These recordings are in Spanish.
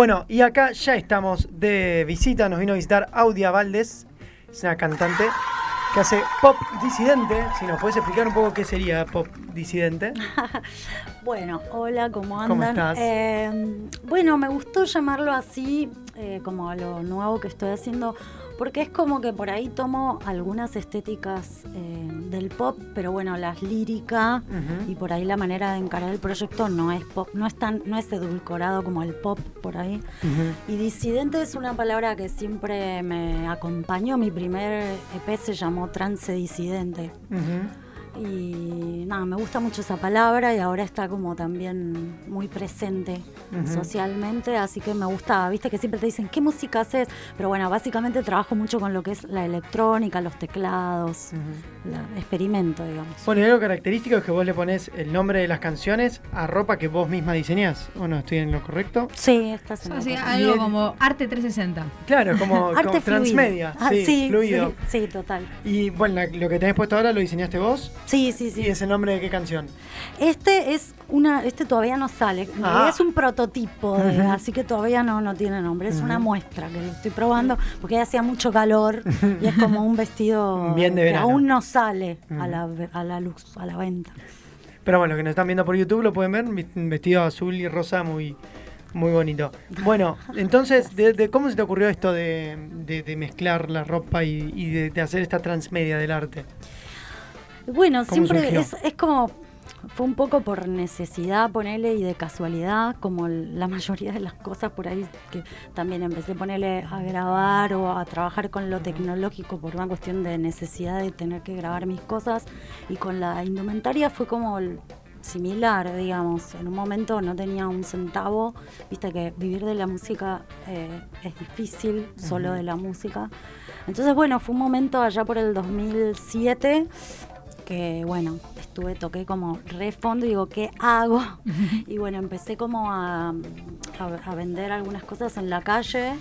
Bueno, y acá ya estamos de visita, nos vino a visitar Audia Valdés, es una cantante que hace pop disidente. Si nos puedes explicar un poco qué sería pop disidente. bueno, hola, ¿cómo andan? ¿Cómo estás? Eh, bueno, me gustó llamarlo así, eh, como a lo nuevo que estoy haciendo, porque es como que por ahí tomo algunas estéticas eh, del pop, pero bueno, las líricas y por ahí la manera de encarar el proyecto no es pop, no es tan, no es edulcorado como el pop por ahí. Y disidente es una palabra que siempre me acompañó. Mi primer EP se llamó Trance Disidente. Y nada, me gusta mucho esa palabra y ahora está como también muy presente socialmente, así que me gusta, viste que siempre te dicen, ¿qué música haces? Pero bueno, básicamente trabajo mucho con lo que es la electrónica, los teclados, experimento, digamos. Bueno, y algo característico es que vos le pones el nombre de las canciones a ropa que vos misma diseñás, ¿o no? ¿Estoy en lo correcto? Sí, estás en lo correcto. Algo como arte 360. Claro, como, transmedia, ah, sí, fluido. Sí, total. Y bueno, lo que tenés puesto ahora lo diseñaste vos. Sí, sí, sí. ¿Y ese nombre de qué canción? Este es una, este todavía no sale. Ah. Es un prototipo, así que todavía no, no tiene nombre. Es una muestra que lo estoy probando porque hacía mucho calor y es como un vestido Bien de que aún no sale a, la, a la luz, a la venta. Pero bueno, que nos están viendo por YouTube lo pueden ver, vestido azul y rosa muy, muy bonito. Bueno, entonces, de, ¿cómo se te ocurrió esto de, mezclar la ropa y, de, hacer esta transmedia del arte? Bueno, siempre es, es, como fue un poco por necesidad ponerle y de casualidad, como la mayoría de las cosas por ahí que también empecé a ponerle a grabar o a trabajar con lo tecnológico por una cuestión de necesidad de tener que grabar mis cosas y con la indumentaria fue como similar, digamos. En un momento no tenía un centavo, viste que vivir de la música eh, es difícil, solo de la música. Entonces, bueno, fue un momento allá por el 2007 que, bueno, estuve, toqué como re fondo y digo, ¿qué hago? y bueno, empecé como a, a, vender algunas cosas en la calle.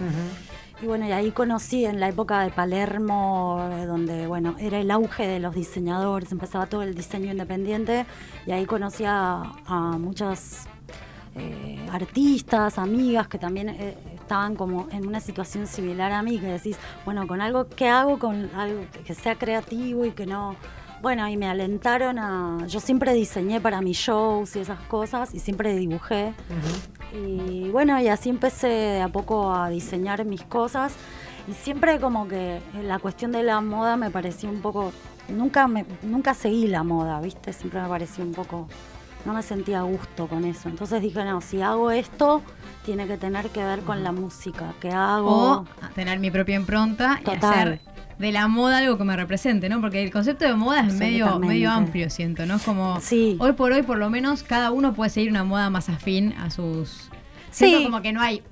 Y bueno, y ahí conocí en la época de Palermo, eh, donde, bueno, era el auge de los diseñadores, empezaba todo el diseño independiente, y ahí conocí a, muchas eh, artistas, amigas que también eh, estaban como en una situación similar a mí, que decís, bueno, con algo, ¿qué hago con algo que sea creativo y que no bueno, y me alentaron a. Yo siempre diseñé para mis shows y esas cosas, y siempre dibujé. Y bueno, y así empecé de a poco a diseñar mis cosas. Y siempre como que la cuestión de la moda me pareció un poco. Nunca, me, nunca seguí la moda, ¿viste? Siempre me pareció un poco. No me sentía a gusto con eso. Entonces dije, no, si hago esto, tiene que tener que ver con la música que hago. O tener mi propia impronta y hacer de la moda algo que me represente, ¿no? Porque el concepto de moda es medio, medio amplio, siento, ¿no? Es como sí. hoy por hoy, por lo menos, cada uno puede seguir una moda más afín a sus. Siento sí. como que no hay.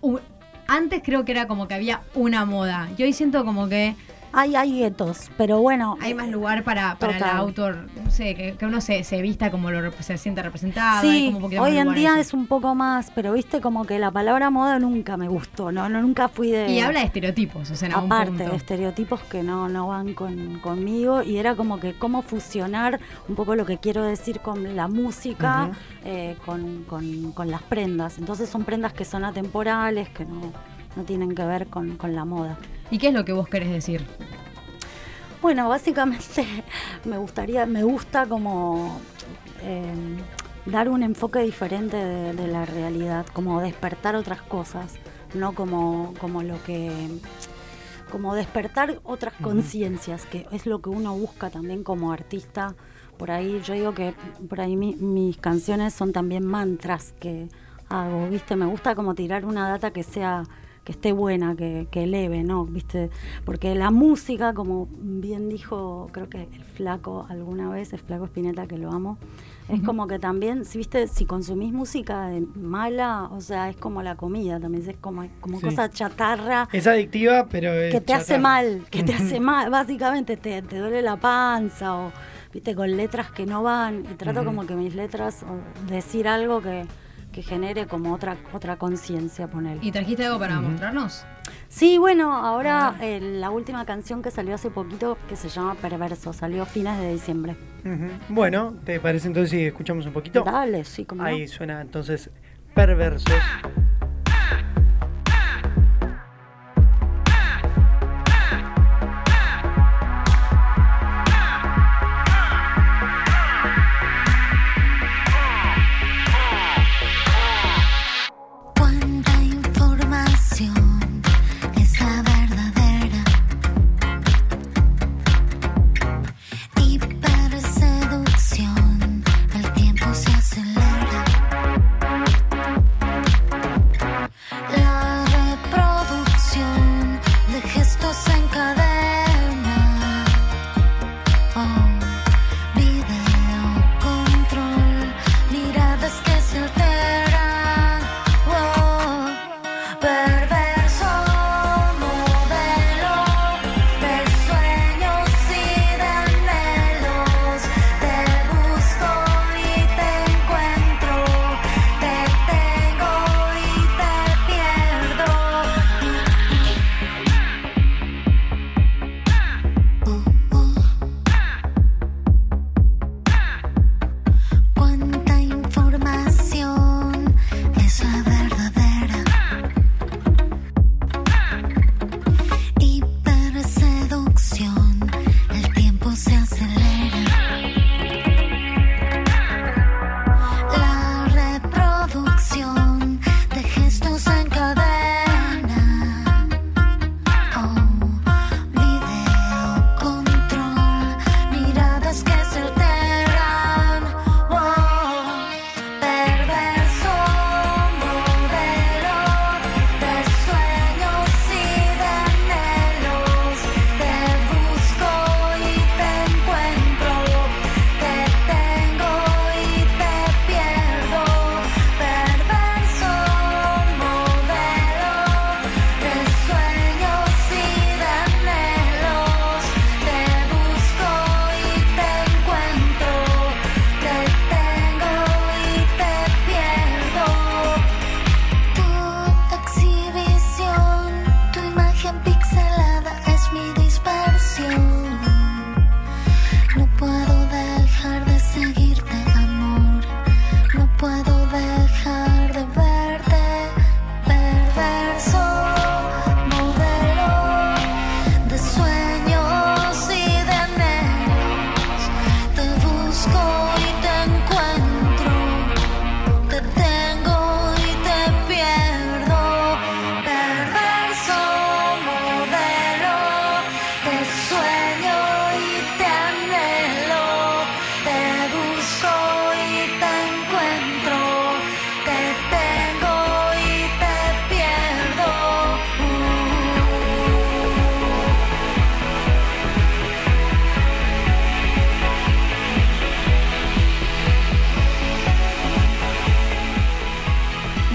Antes creo que era como que había una moda. Y hoy siento como que hay, hay guetos, pero bueno. Hay más lugar para, para el autor, no sé, que, uno se, se, vista como lo se siente representado. Sí, hoy en día es un poco más, pero viste como que la palabra moda nunca me gustó, no, no nunca fui de... Y habla de estereotipos, o sea, en Aparte de estereotipos que no, no van con, conmigo y era como que cómo fusionar un poco lo que quiero decir con la música, eh, con, con, con las prendas. Entonces son prendas que son atemporales, que no, no tienen que ver con, con la moda. ¿Y qué es lo que vos querés decir? Bueno, básicamente me gustaría, me gusta como em, dar un enfoque diferente de, la realidad, como despertar otras cosas, no como, como lo que como despertar otras conciencias, que es lo que uno busca también como artista. Por ahí yo digo que por ahí mis canciones son también mantras que hago, ¿viste? Me gusta como tirar una data que sea que esté buena, que, eleve, ¿no? ¿Viste? Porque la música, como bien dijo, creo que el flaco alguna vez, el flaco Espineta, que lo amo, es como que también, si viste, si consumís música mala, o sea, es como la comida, también es como, como cosa chatarra. Es adictiva, pero es Que te hace mal, que te hace mal, básicamente te, te duele la panza o, viste, con letras que no van, y trato como que mis letras, o decir algo que que genere como otra otra conciencia poner. ¿Y trajiste algo para mostrarnos? Sí, bueno, ahora eh, la última canción que salió hace poquito que se llama Perverso, salió a fines de diciembre. Bueno, ¿te parece entonces si escuchamos un poquito? Dale, sí, como Ahí suena entonces Perversos.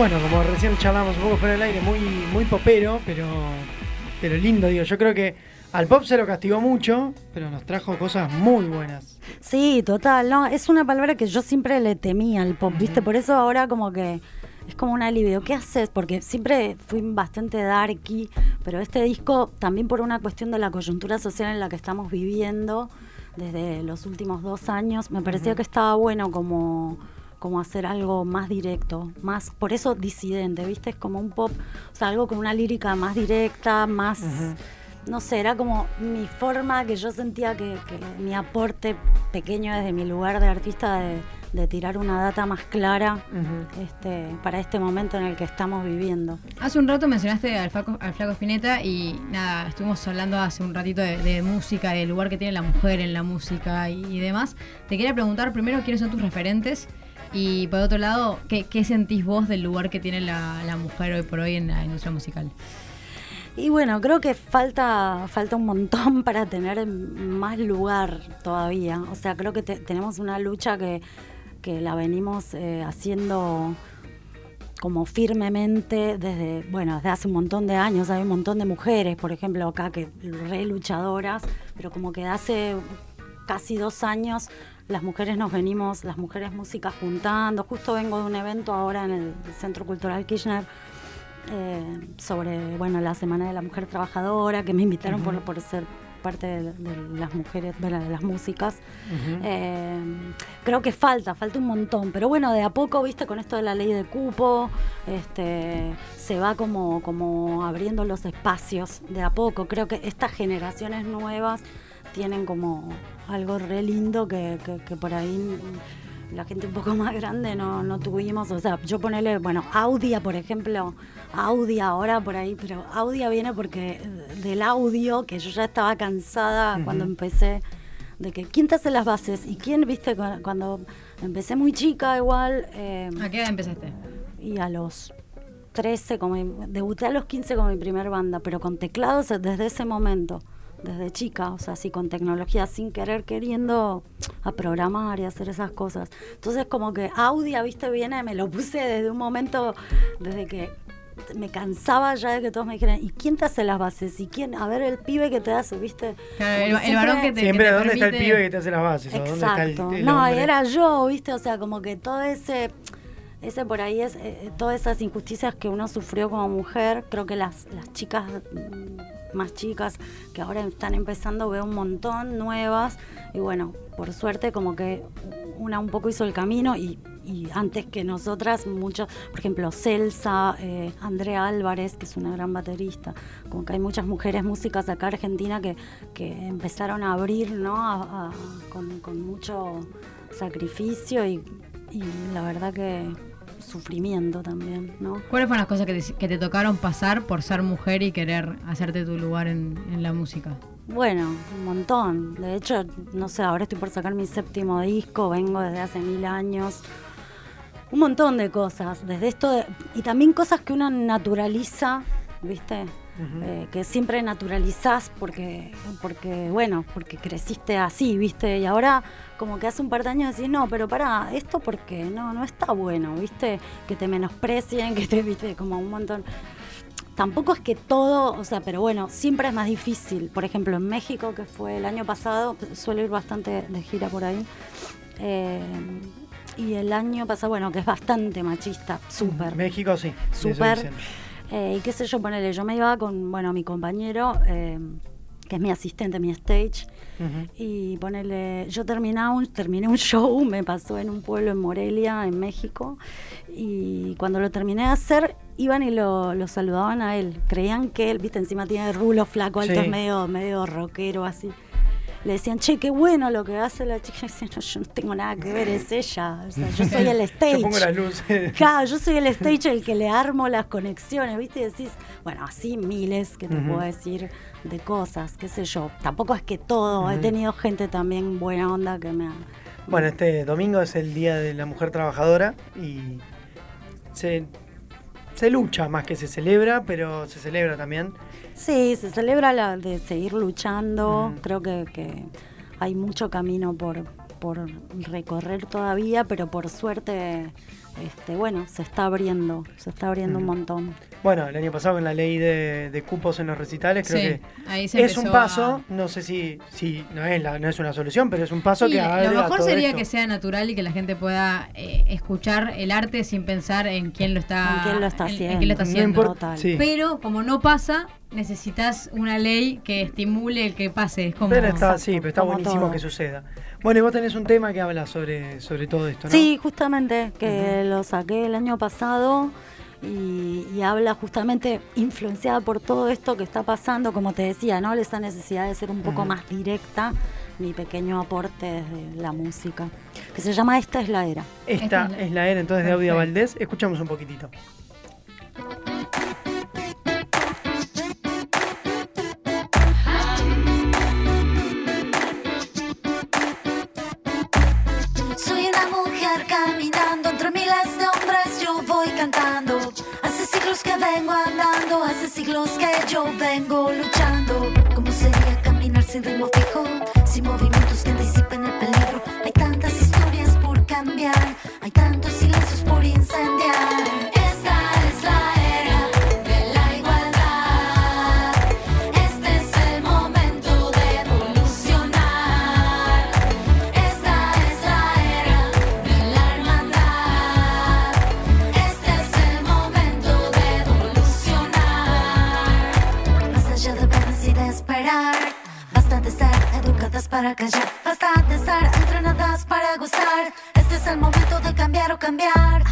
Bueno, como recién charlamos un poco fuera del aire, muy, muy popero, pero, pero lindo, digo. Yo creo que al pop se lo castigó mucho, pero nos trajo cosas muy buenas. Sí, total, no, es una palabra que yo siempre le temía al pop, ¿viste? Por eso ahora como que es como un alivio. ¿Qué haces? Porque siempre fui bastante darky, pero este disco también por una cuestión de la coyuntura social en la que estamos viviendo desde los últimos dos años, me parecía que estaba bueno como como hacer algo más directo, más, por eso disidente, ¿viste? Es como un pop, o sea, algo con una lírica más directa, más, no sé, era como mi forma que yo sentía que, mi aporte pequeño desde mi lugar de artista de, tirar una data más clara este, para este momento en el que estamos viviendo. Hace un rato mencionaste al Flaco, al Flaco Spinetta y nada, estuvimos hablando hace un ratito de, música, del lugar que tiene la mujer en la música y, y demás. Te quería preguntar primero quiénes son tus referentes y por otro lado, ¿qué, sentís vos del lugar que tiene la, mujer hoy por hoy en la industria musical? Y bueno, creo que falta, falta un montón para tener más lugar todavía. O sea, creo que tenemos una lucha que, la venimos eh, haciendo como firmemente desde, bueno, desde hace un montón de años. Hay un montón de mujeres, por ejemplo, acá que re luchadoras, pero como que hace casi dos años las mujeres nos venimos, las mujeres músicas juntando. Justo vengo de un evento ahora en el Centro Cultural Kirchner eh, sobre bueno la Semana de la Mujer Trabajadora, que me invitaron por, por ser parte de, las mujeres, de, las músicas. Eh, creo que falta, falta un montón, pero bueno, de a poco, viste, con esto de la ley de cupo, este, se va como, como abriendo los espacios de a poco. Creo que estas generaciones nuevas tienen como algo re lindo que, por ahí la gente un poco más grande no, no tuvimos, o sea, yo ponerle, bueno, Audia, por ejemplo, Audia ahora por ahí, pero Audia viene porque del audio, que yo ya estaba cansada cuando empecé, de que quién te hace las bases y quién, viste, cuando empecé muy chica igual. Eh, ¿A qué edad empezaste? Y a los 13, como, debuté a los 15 con mi primer banda, pero con teclados desde ese momento desde chica, o sea, así con tecnología, sin querer, queriendo a programar y hacer esas cosas. Entonces, como que Audia, viste, viene, me lo puse desde un momento, desde que me cansaba ya de que todos me dijeran, ¿y quién te hace las bases? ¿Y quién? A ver, el pibe que te hace, ¿viste? el, varón que te Siempre, ¿dónde está el pibe que te hace las bases? Exacto. no, era yo, ¿viste? O sea, como que todo ese ese por ahí es eh, todas esas injusticias que uno sufrió como mujer creo que las, las chicas más chicas que ahora están empezando, veo un montón nuevas y bueno, por suerte como que una un poco hizo el camino y, antes que nosotras, muchos, por ejemplo, Celsa, eh, Andrea Álvarez, que es una gran baterista, como que hay muchas mujeres músicas acá en Argentina que, que empezaron a abrir, ¿no? con, mucho sacrificio y la verdad que sufrimiento también, ¿no? ¿Cuáles fueron las cosas que te, tocaron pasar por ser mujer y querer hacerte tu lugar en, la música? Bueno, un montón. De hecho, no sé, ahora estoy por sacar mi séptimo disco, vengo desde hace mil años. Un montón de cosas, desde esto y también cosas que uno naturaliza, ¿viste? Eh, que siempre naturalizás porque, porque, bueno, porque creciste así, ¿viste? Y ahora como que hace un par de años decís, no, pero para, esto porque no, no está bueno, ¿viste? Que te menosprecien, que te, ¿viste? Como un montón. Tampoco es que todo, o sea, pero bueno, siempre es más difícil. Por ejemplo, en México, que fue el año pasado, suelo ir bastante de gira por ahí. Eh, y el año pasado, bueno, que es bastante machista, súper. México sí. Súper. Eh, y qué sé yo, ponele, yo me iba con, bueno, mi compañero, eh, que es mi asistente, mi stage, y ponele, yo terminaba un, terminé un show, me pasó en un pueblo en Morelia, en México, y cuando lo terminé de hacer, iban y lo, saludaban a él. Creían que él, viste, encima tiene rulo flaco, alto, es medio, medio rockero así le decían, che, qué bueno lo que hace la chica. Y decían, no, yo no tengo nada que ver, es ella. O sea, yo soy el stage. yo pongo las luces. Claro, yo soy el stage el que le armo las conexiones, ¿viste? Y decís, bueno, así miles que te puedo decir de cosas, qué sé yo. Tampoco es que todo, he tenido gente también buena onda que me ha... Bueno, este domingo es el Día de la Mujer Trabajadora y se, se lucha más que se celebra, pero se celebra también. Sí, se celebra la de seguir luchando. Creo que, hay mucho camino por, por recorrer todavía, pero por suerte este, bueno, se está abriendo, se está abriendo un montón. Bueno, el año pasado con la ley de, cupos en los recitales, creo que es un paso, no sé si, si no, es no es una solución, pero es un paso que Lo mejor sería que sea natural y que la gente pueda eh, escuchar el arte sin pensar en quién lo está, quién lo está haciendo. Pero como no pasa, necesitas una ley que estimule el que pase. Es como, pero está, sí, pero está buenísimo que suceda. Bueno, y vos tenés un tema que habla sobre, sobre todo esto, ¿no? Sí, justamente, que lo saqué el año pasado y, habla justamente influenciada por todo esto que está pasando, como te decía, ¿no? Esa necesidad de ser un poco más directa, mi pequeño aporte desde la música, que se llama Esta es la era. Esta, es la era, entonces, de Audia Valdés. Escuchamos un poquitito. Siglos que vengo andando, hace siglos que yo vengo luchando. ¿Cómo sería caminar sin ritmo fijo, para callar, basta de estar entrenadas para gozar. Este es el momento de cambiar o cambiar.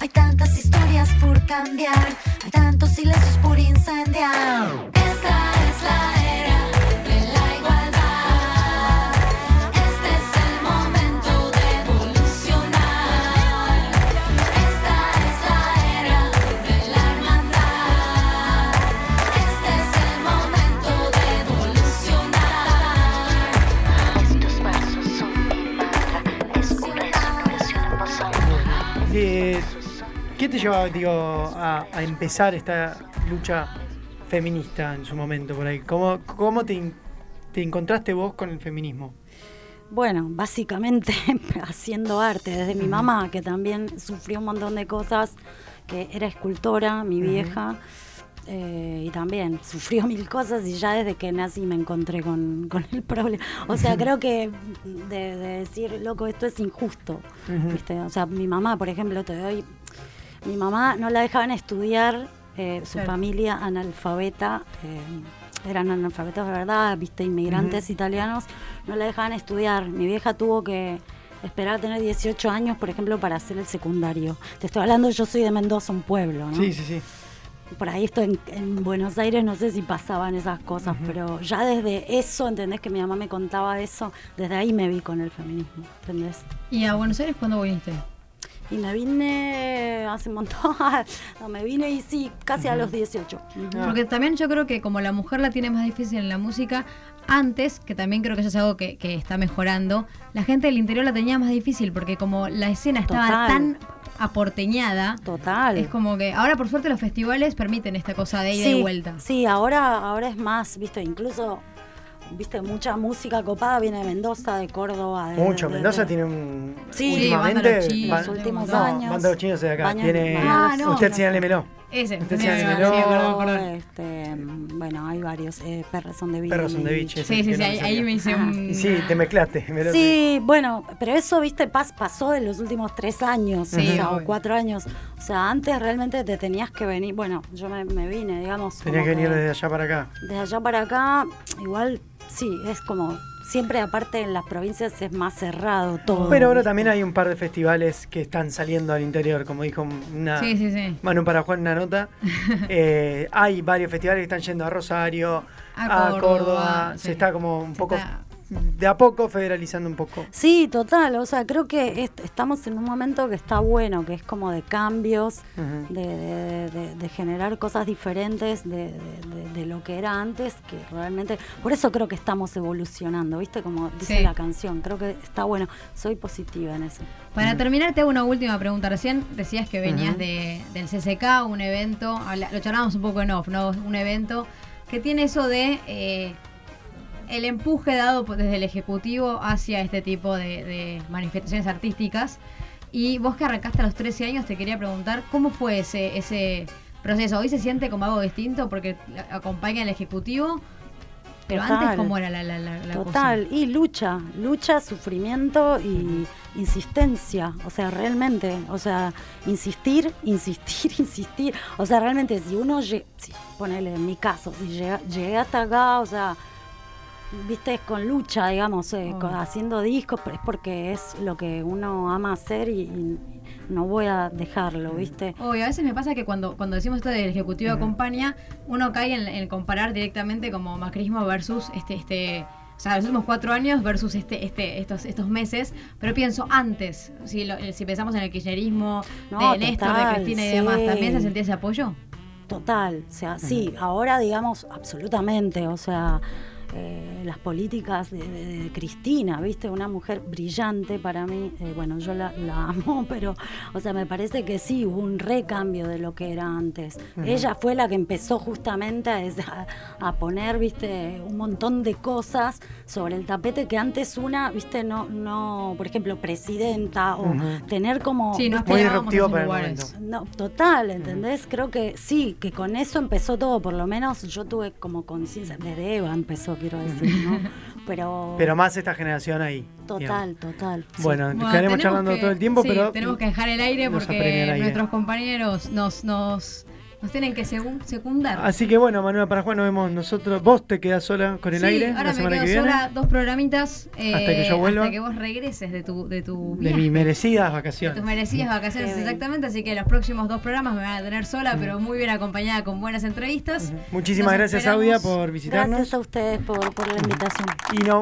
Hay tantas historias por cambiar, hay tantos silencios por incendiar. Esta es la ¿Qué te llevaba a, empezar esta lucha feminista en su momento por ahí? ¿Cómo, cómo te, encontraste vos con el feminismo? Bueno, básicamente haciendo arte, desde mi mamá, que también sufrió un montón de cosas, que era escultora, mi vieja, eh, y también sufrió mil cosas y ya desde que nací me encontré con, el problema. O sea, creo que de, decir, loco, esto es injusto. O sea, mi mamá, por ejemplo, te doy mi mamá no la dejaban estudiar, eh, su familia analfabeta, eh, eran analfabetos de verdad, viste, inmigrantes italianos, no la dejaban estudiar. Mi vieja tuvo que esperar a tener 18 años, por ejemplo, para hacer el secundario. Te estoy hablando, yo soy de Mendoza, un pueblo, ¿no? Sí, sí, sí. Por ahí esto en, Buenos Aires no sé si pasaban esas cosas, pero ya desde eso, ¿entendés? Que mi mamá me contaba eso, desde ahí me vi con el feminismo, ¿entendés? ¿Y a Buenos Aires cuándo viniste? Y me vine hace un montón, no, me vine y sí, casi a los 18. Porque también yo creo que como la mujer la tiene más difícil en la música, antes, que también creo que eso es algo que, está mejorando, la gente del interior la tenía más difícil porque como la escena estaba tan aporteñada. Total. Es como que ahora por suerte los festivales permiten esta cosa de ida y vuelta. Sí, ahora, ahora es más, viste, incluso viste, mucha música copada viene de Mendoza, de Córdoba. Mucho, Mendoza tiene un. Sí, últimamente. Los chinos, los últimos años. Banda de los chinos de acá. tiene. Ah, no, usted señálemelo. Ese, usted Este, bueno, hay varios. Eh, Perros son de Beach. Perros son de Beach. Sí, sí, sí, ahí, me hice un. Sí, te mezclaste. Sí, bueno, pero eso, viste, pasó en los últimos tres años o, cuatro años. O sea, antes realmente te tenías que venir. Bueno, yo me, vine, digamos. Tenías que venir desde allá para acá. Desde allá para acá, igual sí, es como siempre aparte en las provincias es más cerrado todo. Pero ahora también hay un par de festivales que están saliendo al interior, como dijo una sí, sí, sí. Manu para Juan una nota. Eh, hay varios festivales que están yendo a Rosario, a, Córdoba, se está como un poco de a poco federalizando un poco. Sí, total. O sea, creo que estamos en un momento que está bueno, que es como de cambios, de, generar cosas diferentes de, lo que era antes, que realmente. Por eso creo que estamos evolucionando, ¿viste? Como dice la canción. Creo que está bueno. Soy positiva en eso. Para terminar, te hago una última pregunta. Recién decías que venías del CCK, un evento, lo charlábamos un poco en off, ¿no? Un evento que tiene eso de. Eh, el empuje dado desde el Ejecutivo hacia este tipo de, manifestaciones artísticas. Y vos que arrancaste a los 13 años, te quería preguntar, ¿cómo fue ese, ese proceso? ¿Hoy se siente como algo distinto porque acompaña al Ejecutivo? Pero antes, ¿cómo era la, la, la, Total, y lucha, lucha, sufrimiento y insistencia. O sea, realmente, o sea, insistir, insistir, insistir. O sea, realmente, si uno, si, ponele en mi caso, si llegué hasta acá, o sea, viste, con lucha, digamos, eh, haciendo discos, es porque es lo que uno ama hacer y, no voy a dejarlo, ¿viste? Obvio, a veces me pasa que cuando, cuando decimos esto del Ejecutivo acompaña, uno cae en, en, comparar directamente como macrismo versus este, este, o sea, los últimos cuatro años versus este, este, estos, estos meses, pero pienso antes, si, si pensamos en el kirchnerismo de Néstor, de Cristina y demás, ¿también se sentía ese apoyo? Total, o sea, sí, ahora digamos absolutamente, o sea, eh, las políticas de, Cristina, ¿viste? Una mujer brillante para mí. Eh, bueno, yo la, amo, pero, o sea, me parece que sí, hubo un recambio de lo que era antes. Ella fue la que empezó justamente a, a, poner, ¿viste? Un montón de cosas sobre el tapete que antes una, ¿viste? No, no por ejemplo, presidenta o tener como. Sí, no muy disruptivo para el momento. No, total, ¿entendés? Creo que sí, que con eso empezó todo, por lo menos yo tuve como conciencia, desde Eva empezó quiero decir, ¿no? Pero, pero más esta generación ahí. Total, total. Bueno, quedaremos charlando todo el tiempo, pero. Tenemos que dejar el aire porque nuestros compañeros nos, nos Nos tienen que secundar. Así que bueno, Manuela Parajuan, nos vemos nosotros. Vos te quedas sola con el aire ahora la semana me quedo que viene. sola dos programitas. hasta que yo vuelva. Hasta que vos regreses de tu De, tu de mis merecidas vacaciones. De tus merecidas vacaciones, exactamente. Así que los próximos dos programas me van a tener sola, pero muy bien acompañada con buenas entrevistas. Muchísimas gracias, Audia, por visitarnos. Gracias a ustedes por, por la invitación. Y no